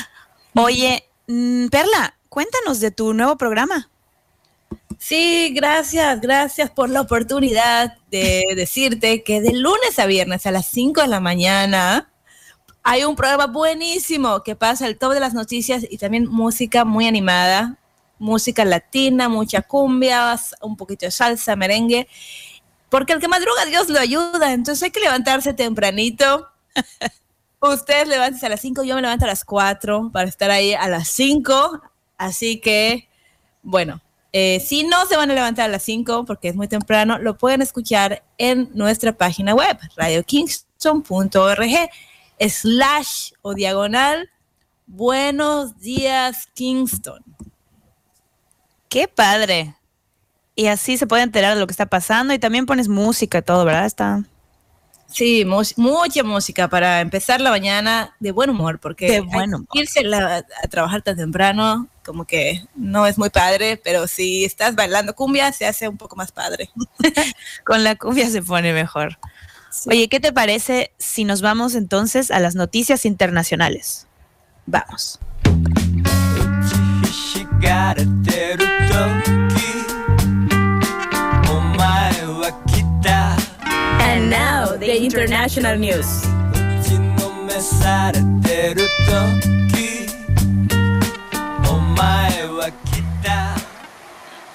S1: (laughs)
S2: Oye, mm, Perla, cuéntanos de tu nuevo programa.
S1: Sí, gracias, gracias por la oportunidad de decirte que de lunes a viernes a las 5 de la mañana hay un programa buenísimo que pasa el top de las noticias y también música muy animada, música latina, mucha cumbia, un poquito de salsa, merengue, porque el que madruga Dios lo ayuda, entonces hay que levantarse tempranito. (laughs) Ustedes levántense a las 5, yo me levanto a las 4 para estar ahí a las 5, así que, bueno, eh, si no se van a levantar a las 5 porque es muy temprano, lo pueden escuchar en nuestra página web, radiokingston.org, slash o diagonal, buenos días Kingston.
S2: Qué padre. Y así se puede enterar de lo que está pasando y también pones música y todo, ¿verdad? Está
S1: Sí, mucha música para empezar la mañana de buen humor, porque
S2: De
S1: hay
S2: buen
S1: que
S2: humor.
S1: irse la- a trabajar tan temprano, como que no es muy padre, pero si estás bailando cumbia, se hace un poco más padre. (laughs)
S2: con la cumbia se pone mejor. Oye, ¿qué te parece si nos vamos entonces a las noticias internacionales? Vamos.
S1: And now the international news.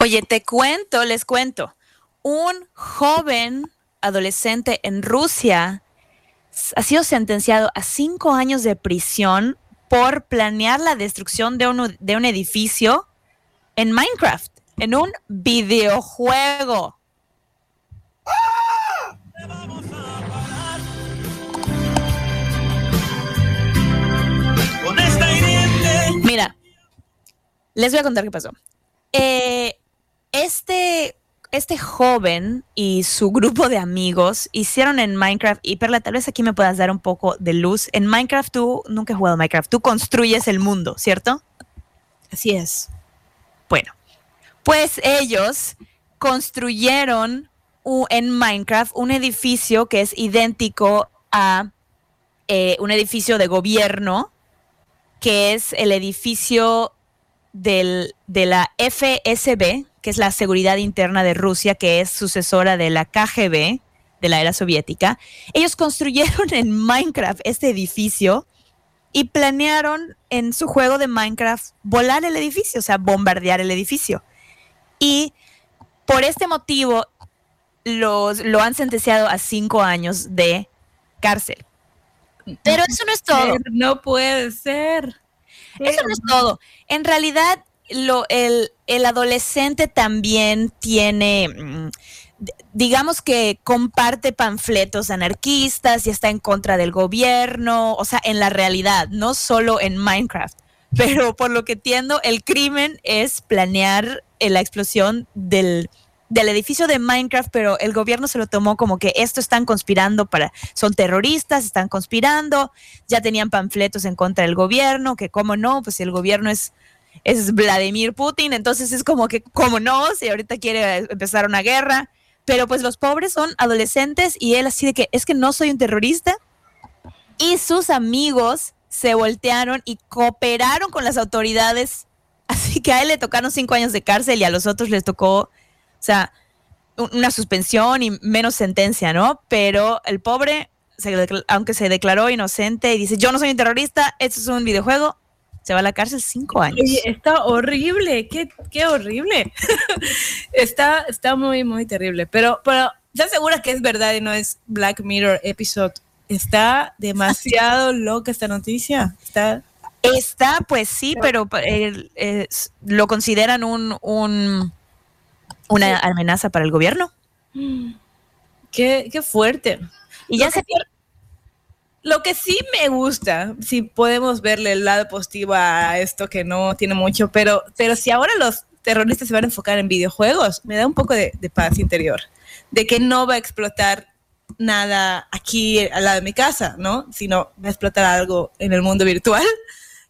S2: Oye, te cuento, les cuento. Un joven adolescente en Rusia ha sido sentenciado a cinco años de prisión por planear la destrucción de un, de un edificio en Minecraft, en un videojuego. Mira, les voy a contar qué pasó. Eh, este, este joven y su grupo de amigos hicieron en Minecraft, y Perla, tal vez aquí me puedas dar un poco de luz. En Minecraft tú, nunca he jugado Minecraft, tú construyes el mundo, ¿cierto?
S1: Así es.
S2: Bueno, pues ellos construyeron en Minecraft un edificio que es idéntico a eh, un edificio de gobierno, que es el edificio del- de la FSB, que es la Seguridad Interna de Rusia, que es sucesora de la KGB de la era soviética. Ellos construyeron (laughs) en Minecraft este edificio y planearon en su juego de Minecraft volar el edificio, o sea, bombardear el edificio. Y por este motivo los, lo han sentenciado a cinco años de cárcel. Pero eso no es todo.
S1: No puede ser.
S2: Eso no es todo. En realidad, lo, el, el adolescente también tiene, mm, digamos que comparte panfletos anarquistas y está en contra del gobierno, o sea, en la realidad, no solo en Minecraft. Pero por lo que entiendo, el crimen es planear eh, la explosión del, del edificio de Minecraft, pero el gobierno se lo tomó como que esto están conspirando para, son terroristas, están conspirando, ya tenían panfletos en contra del gobierno, que cómo no, pues si el gobierno es, es Vladimir Putin, entonces es como que, cómo no, si ahorita quiere empezar una guerra, pero pues los pobres son adolescentes y él así de que es que no soy un terrorista y sus amigos se voltearon y cooperaron con las autoridades, así que a él le tocaron cinco años de cárcel y a los otros les tocó, o sea, un- una suspensión y menos sentencia, ¿no? Pero el pobre, aunque se declaró inocente y dice, yo no soy un terrorista, esto es un videojuego, se va a la cárcel cinco años.
S1: Oye, está horrible, qué, qué horrible. (laughs) está, está muy, muy terrible. Pero, pero, ¿estás segura que es verdad y no es Black Mirror episode? Está demasiado loca esta noticia. Está.
S2: Está, pues sí, pero eh, eh, lo consideran un, un- una amenaza para el gobierno. (gasps)
S1: Qué, qué fuerte.
S2: Y ya se,
S1: lo que sí me gusta, si podemos verle el lado positivo a esto que no tiene mucho, pero, pero si ahora los terroristas se van a enfocar en videojuegos, me da un poco de, paz interior, de que no va a explotar nada aquí al lado de mi casa, ¿no? Sino va a explotar algo en el mundo virtual.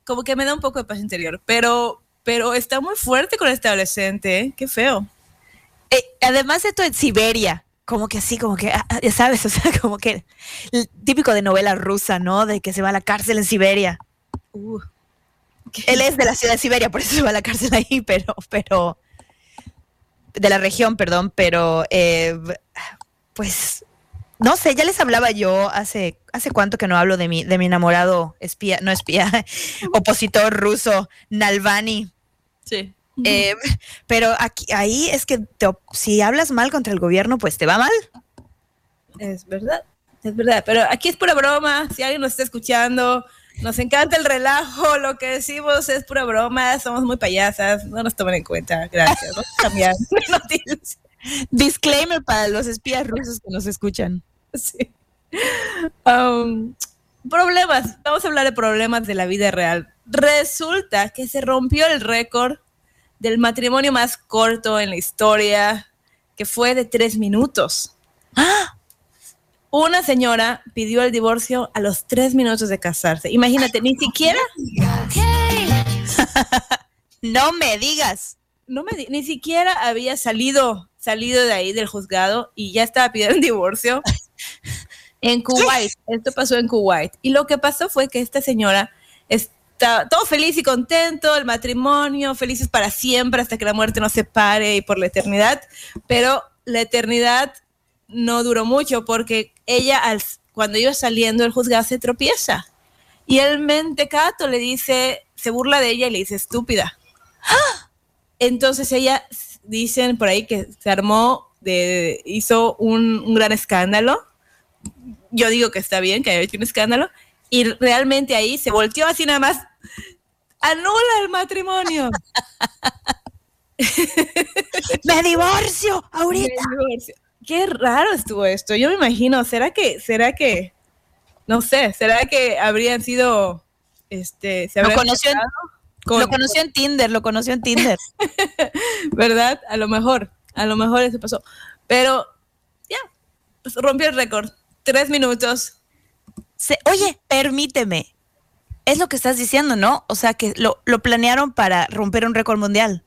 S1: Como que me da un poco de paz interior, pero, pero está muy fuerte con este adolescente, ¿eh? qué feo.
S2: Eh, además esto en Siberia, como que así, como que, ah, ah, ya sabes, (laughs) o sea, como que el típico de novela rusa, ¿no? De que se va a la cárcel en Siberia.
S1: Uh,
S2: Él es de la ciudad de Siberia, por eso se va a la cárcel ahí, (laughs) pero, pero, de la región, perdón, pero, eh, pues, no sé, ya les hablaba yo hace, hace cuánto que no hablo de mi, de mi enamorado espía, no espía, (laughs) opositor ruso, Nalvani.
S1: sí.
S2: Eh, pero aquí, ahí es que te si hablas mal contra el gobierno, pues te va mal.
S1: Es verdad, es verdad. Pero aquí es pura broma. Si alguien nos está escuchando, nos encanta el relajo. Lo que decimos es pura broma. Somos muy payasas. No nos tomen en cuenta. Gracias. Vamos a cambiar. (laughs)
S2: Disclaimer para los espías rusos que nos escuchan.
S1: Sí. Um, problemas. Vamos a hablar de problemas de la vida real. Resulta que se rompió el récord del matrimonio más corto en la historia, que fue de tres minutos. Una señora pidió el divorcio a los tres minutos de casarse. Imagínate, ni siquiera, (laughs)
S2: No me digas.
S1: no me, ni siquiera había salido, salido de ahí del juzgado y ya estaba pidiendo el divorcio en Kuwait. Esto pasó en Kuwait. Y lo que pasó fue que esta señora está todo feliz y contento, el matrimonio, felices para siempre hasta que la muerte nos separe y por la eternidad. Pero la eternidad no duró mucho porque ella al- cuando iba saliendo del juzgado se tropieza. Y el mentecato le dice, se burla de ella y le dice estúpida. (gasps) Entonces ella, dicen por ahí que se armó, de, hizo un, un gran escándalo. Yo digo que está bien que haya hecho un escándalo. Y realmente ahí se volteó así nada más. Anula el matrimonio. (laughs)
S2: Me divorcio
S1: Me
S2: ahorita.
S1: divorcio. Qué raro estuvo esto. Yo me imagino, ¿será que, será que, no sé, será que habrían sido, este, se
S2: Lo
S1: habrían
S2: conoció en-
S1: casado con-
S2: Lo conoció en Tinder, lo conoció en Tinder. (laughs)
S1: ¿verdad? A lo mejor, a lo mejor eso pasó. Pero ya, pues, rompió el récord. Tres minutos.
S2: Se- oye, permíteme. Es lo que estás diciendo, ¿no? O sea, que lo, lo planearon para romper un récord mundial.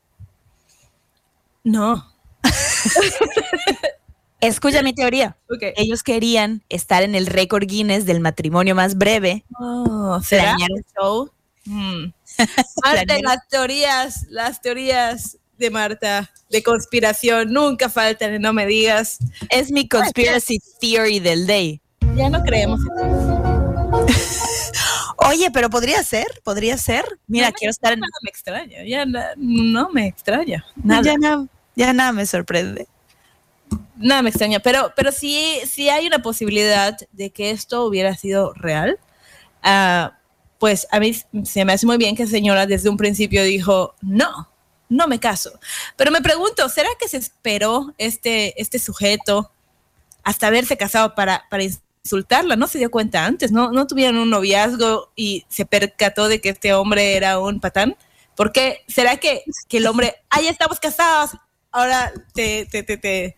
S1: No. (laughs)
S2: Escucha mi teoría.
S1: Ok.
S2: Ellos querían estar en el récord Guinness del matrimonio más breve.
S1: Oh, ¿Será el show? (laughs) Mm. Marta, las teorías, las teorías de Marta de conspiración nunca faltan, no me digas.
S2: Es mi conspiracy theory del day.
S1: Ya no creemos. (laughs)
S2: Oye, pero podría ser, podría ser. Mira,
S1: No me-
S2: quiero estar en.
S1: Nada me extraña, ya na- no me extraña. Nada.
S2: Ya nada, ya nada me sorprende.
S1: Nada me extraña, pero, pero sí, sí hay una posibilidad de que esto hubiera sido real. Ah, pues a mí se me hace muy bien que la señora desde un principio dijo, no, no me caso. Pero me pregunto, ¿será que se esperó este, este sujeto hasta haberse casado para, para insultarla? No se dio cuenta antes, ¿no? No tuvieron un noviazgo y se percató de que este hombre era un patán. ¿Por qué? ¿Será que, que el hombre, ah, ya estamos casados, ahora te, te, te, te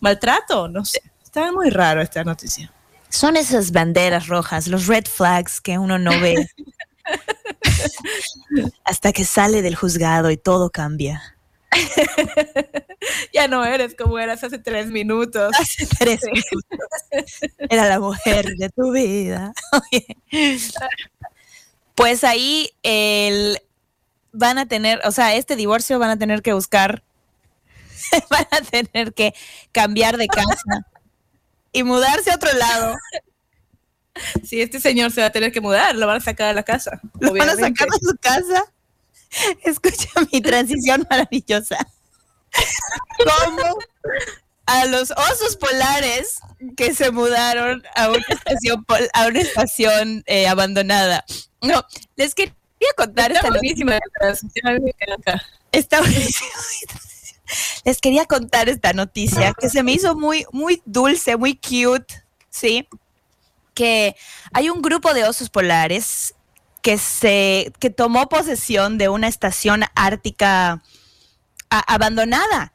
S1: maltrato? No sé. Está muy raro esta noticia.
S2: Son esas banderas rojas, los red flags que uno no ve. (laughs) Hasta que sale del juzgado y todo cambia. (laughs)
S1: Ya no eres como eras hace tres minutos.
S2: Hace tres minutos. Era la mujer de tu vida. (laughs) Pues ahí el, van a tener, o sea, este divorcio van a tener que buscar, (laughs) van a tener que cambiar de casa y mudarse a otro lado.
S1: Si este señor se va a tener que mudar, lo van a sacar de la casa.
S2: Lo van a sacar de su casa. (laughs) Escucha mi transición maravillosa. Como a los osos polares que se mudaron a una estación, pol- a una estación eh, abandonada. No, les quería contar esta
S1: buenísima.
S2: Está buenísimo. Les quería contar esta noticia que se me hizo muy, muy dulce, muy cute, ¿sí? que hay un grupo de osos polares que se que tomó posesión de una estación ártica abandonada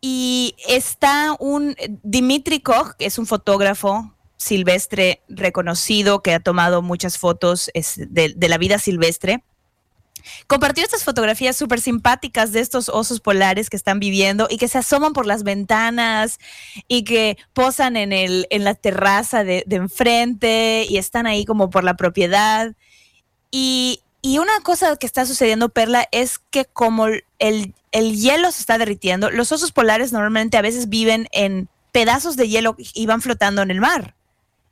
S2: y está un Dimitri Koch, que es un fotógrafo silvestre reconocido que ha tomado muchas fotos de, de la vida silvestre compartió estas fotografías súper simpáticas de estos osos polares que están viviendo y que se asoman por las ventanas y que posan en, el, en la terraza de, enfrente y están ahí como por la propiedad. Y, una cosa que está sucediendo, Perla, es que como el, el hielo se está derritiendo, los osos polares normalmente a veces viven en pedazos de hielo y van flotando en el mar.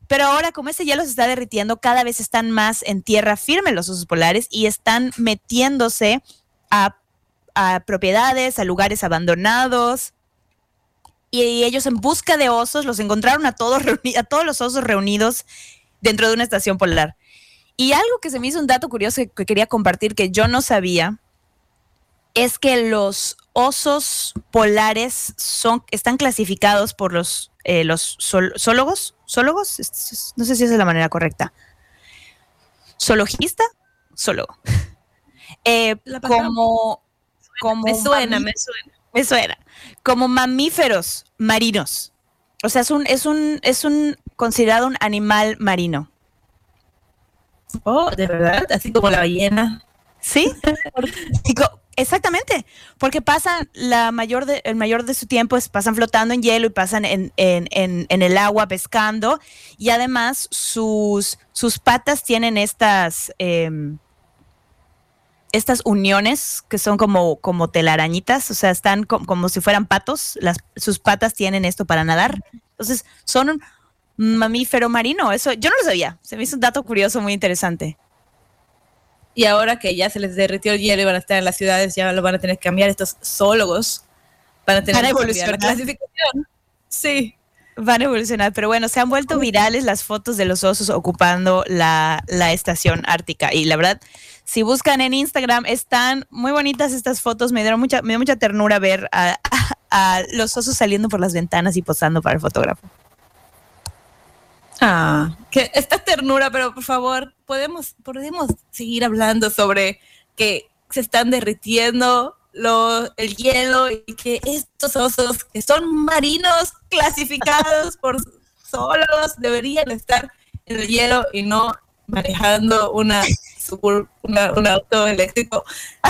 S2: Pero ahora, como ese hielo se está derritiendo, cada vez están más en tierra firme los osos polares y están metiéndose a, propiedades, a lugares abandonados. Y, ellos en busca de osos los encontraron a todos, a todos los osos reunidos dentro de una estación polar. Y algo que se me hizo un dato curioso que, quería compartir que yo no sabía es que los osos polares son, están clasificados por los, eh, los zoólogos ¿Zoólogos? No sé si esa es la manera correcta. ¿Zoologista? Zoólogo. (laughs) Eh, como, como.
S1: Me suena, me suena.
S2: Me suena. Como mamíferos marinos. O sea, es un, es un, es un considerado un animal marino.
S1: Oh, de verdad, así como la ballena.
S2: Sí. Exactamente, porque pasan la mayor de, el mayor de su tiempo es pasan flotando en hielo y pasan en, el agua pescando y además sus, sus patas tienen estas em, estas uniones que son como, como telarañitas, o sea, están como si fueran patos, las, sus patas tienen esto para nadar. Entonces, son mamífero marino, eso yo no lo sabía, se me hizo un dato curioso muy interesante.
S1: Y ahora que ya se les derritió el hielo y van a estar en las ciudades, ya lo van a tener que cambiar. Estos zoólogos van a tener que
S2: evolucionar la clasificación. Sí. Van a evolucionar, pero bueno, se han vuelto virales las fotos de los osos ocupando la, estación ártica. Y la verdad, si buscan en Instagram, están muy bonitas estas fotos. Me dieron mucha, me dio mucha ternura ver a, (laughs) a los osos saliendo por las ventanas y posando para el fotógrafo.
S1: Ah, que esta ternura, pero por favor, podemos, podemos seguir hablando sobre que se están derritiendo el hielo y que estos osos que son marinos clasificados por solos deberían estar en el hielo y no manejando una, un auto eléctrico.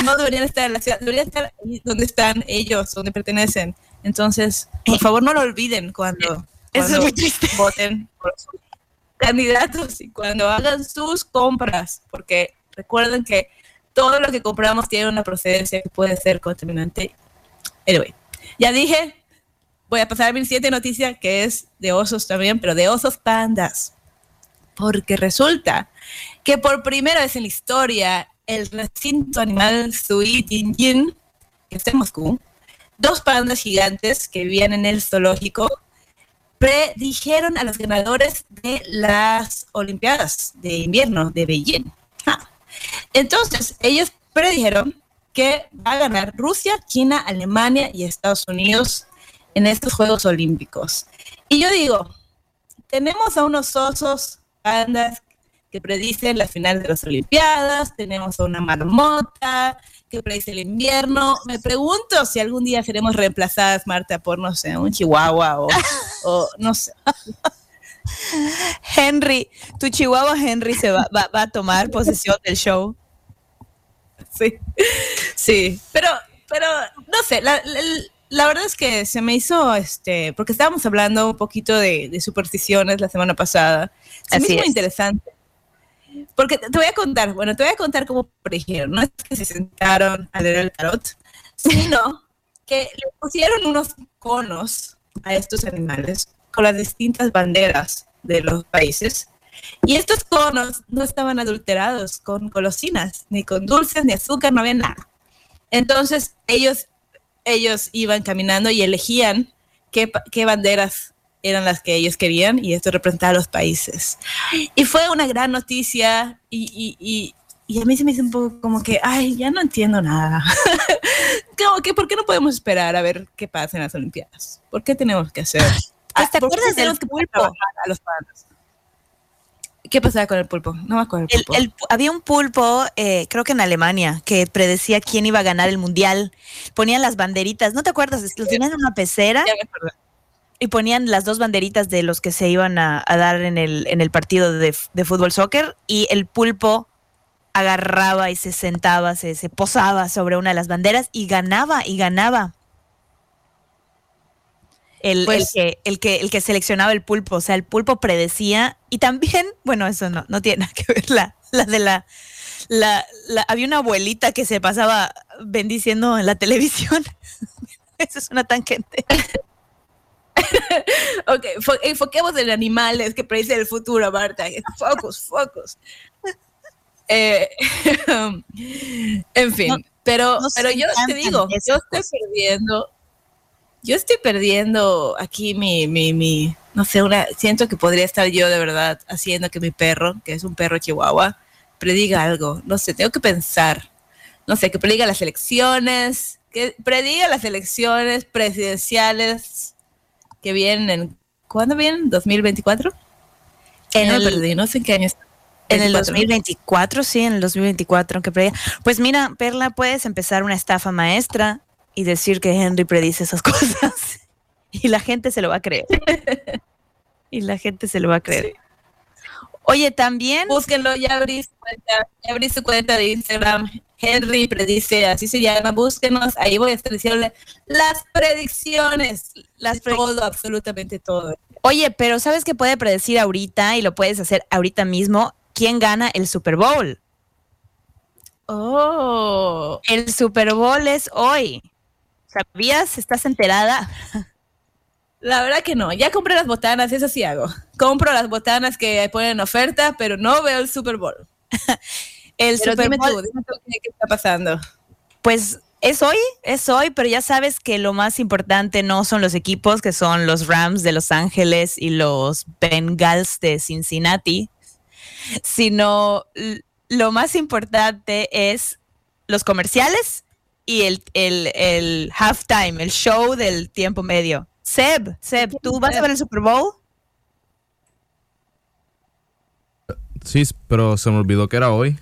S1: No deberían estar en la ciudad, deberían estar donde están ellos, donde pertenecen. Entonces, por favor, no lo olviden cuando eso es Voten por sus candidatos y cuando hagan sus compras, porque recuerden que todo lo que compramos tiene una procedencia que puede ser contaminante. Anyway, ya dije, voy a pasar a mi siguiente noticia que es de osos también, pero de osos pandas. Porque resulta que por primera vez en la historia, el recinto animal Suitinjin, que está en Moscú, dos pandas gigantes que vivían en el zoológico predijeron a los ganadores de las Olimpiadas de invierno de Beijing. Entonces, ellos predijeron que va a ganar Rusia, China, Alemania y Estados Unidos en estos Juegos Olímpicos. Y yo digo, tenemos a unos osos pandas que predicen la final de las Olimpiadas, tenemos a una marmota que predice el invierno. Me pregunto si algún día seremos reemplazadas, Marta, por, no sé, un chihuahua o, no sé.
S2: Henry, tu chihuahua Henry se va, a tomar posesión del show.
S1: Sí, sí, pero, pero no sé, la, verdad es que se me hizo, este, porque estábamos hablando un poquito de, supersticiones la semana pasada. Se me hizo muy interesante porque te voy a contar, bueno, te voy a contar cómo predijeron. No es que se sentaron a leer el tarot, sino que le pusieron unos conos a estos animales con las distintas banderas de los países. Y estos conos no estaban adulterados con golosinas, ni con dulces, ni azúcar, no había nada. Entonces ellos, ellos iban caminando y elegían qué, qué banderas eran las que ellos querían y esto representaba a los países. Y fue una gran noticia y, y, y, a mí se me hizo un poco como que, ay, ya no entiendo nada. (laughs) como que, ¿por qué no podemos esperar a ver qué pasa en las Olimpiadas? ¿Por qué tenemos que hacer?
S2: ¿Te acuerdas de los que
S1: a los padres? ¿Qué pasaba con el pulpo? No me acuerdo. El
S2: pulpo. El, había un pulpo, eh, creo que en Alemania, que predecía quién iba a ganar el mundial. Ponían las banderitas, ¿no te acuerdas? Los tenían en una pecera. Ya me Y ponían las dos banderitas de los que se iban a, dar en el, en el partido de, de, fútbol soccer. Y el pulpo agarraba y se sentaba, se, se posaba sobre una de las banderas y ganaba y ganaba. El, pues que, el, que, el que seleccionaba el pulpo, o sea, el pulpo predecía y también, bueno, eso no, no tiene nada que ver, la, la de la, la, había una abuelita que se pasaba bendiciendo en la televisión. (laughs) eso es una tangente. (laughs)
S1: ok, enfoquemos en animales que predicen el futuro, Marta. Focus, focus. Eh, (laughs) en fin, pero, pero yo te digo, yo estoy perdiendo yo estoy perdiendo aquí mi, mi, mi, no sé, una, siento que podría estar yo de verdad haciendo que mi perro, que es un perro chihuahua, prediga algo. No sé, tengo que pensar. No sé, que prediga las elecciones, que prediga las elecciones presidenciales que vienen. ¿Cuándo vienen? ¿2024?
S2: En el, perdí, no sé en qué año está. En el 2024, sí, en el 2024, aunque prediga. Pues mira, Perla, puedes empezar una estafa maestra y decir que Henry predice esas (laughs) cosas. y la gente se lo va a creer. (laughs) y la gente se lo va a creer. Oye, también.
S1: Búsquenlo, ya abrí, su cuenta, ya abrí su cuenta de Instagram. Henry predice, así se llama. Búsquenos, ahí voy a estar diciéndole las predicciones. Las todo, absolutamente todo.
S2: Oye, pero ¿sabes qué puede predecir ahorita y lo puedes hacer ahorita mismo? ¿Quién gana el Super Bowl?
S1: Oh.
S2: El Super Bowl es hoy. ¿Sabías? ¿Estás enterada?
S1: La verdad que no. Ya compré las botanas, eso sí hago. Compro las botanas que ponen en oferta, pero no veo el Super Bowl. (laughs)
S2: el Super Bowl.
S1: qué está pasando.
S2: Pues es hoy, es hoy, pero ya sabes que lo más importante no son los equipos, que son los Rams de Los Ángeles y los Bengals de Cincinnati, sino lo más importante es los comerciales y el, el, el halftime, el show del tiempo medio. Seb, Seb, ¿tú vas a ver el Super Bowl?
S3: Sí, pero se me olvidó que era hoy.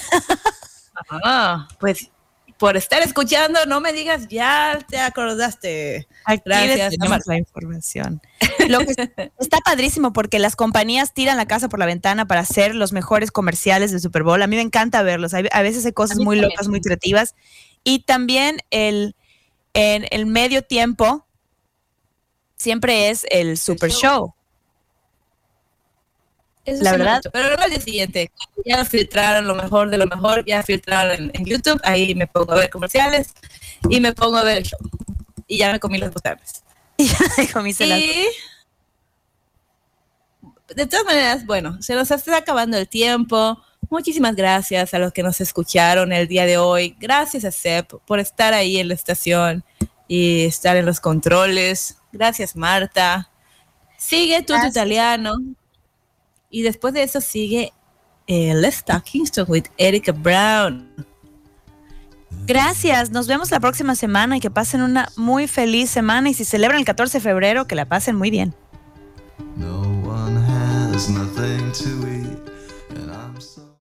S3: (laughs)
S1: ah, pues por estar escuchando, no me digas, ya te acordaste.
S2: Gracias. la información. (laughs) Lo que está padrísimo porque las compañías tiran la casa por la ventana para hacer los mejores comerciales del Super Bowl. A mí me encanta verlos. a veces hay cosas muy locas, muy creativas. Y también el, en el medio tiempo siempre es el Super Show
S1: la verdad. Pero luego al día siguiente, ya filtraron lo mejor de lo mejor, ya filtraron en, YouTube, ahí me pongo a ver comerciales y me pongo a ver el show. Y ya me comí las botanas.
S2: Y (laughs) ya me comí y,
S1: De todas maneras, bueno, se nos está acabando el tiempo. Muchísimas gracias a los que nos escucharon el día de hoy. Gracias a Sep por estar ahí en la estación y estar en los controles. Gracias, Marta. Sigue tu italiano. Y después de eso sigue eh, Let's Talk Kingston with Erika Brown.
S2: Gracias, nos vemos la próxima semana y que pasen una muy feliz semana y si celebran el 14 de febrero, que la pasen muy bien. No one has nothing to eat.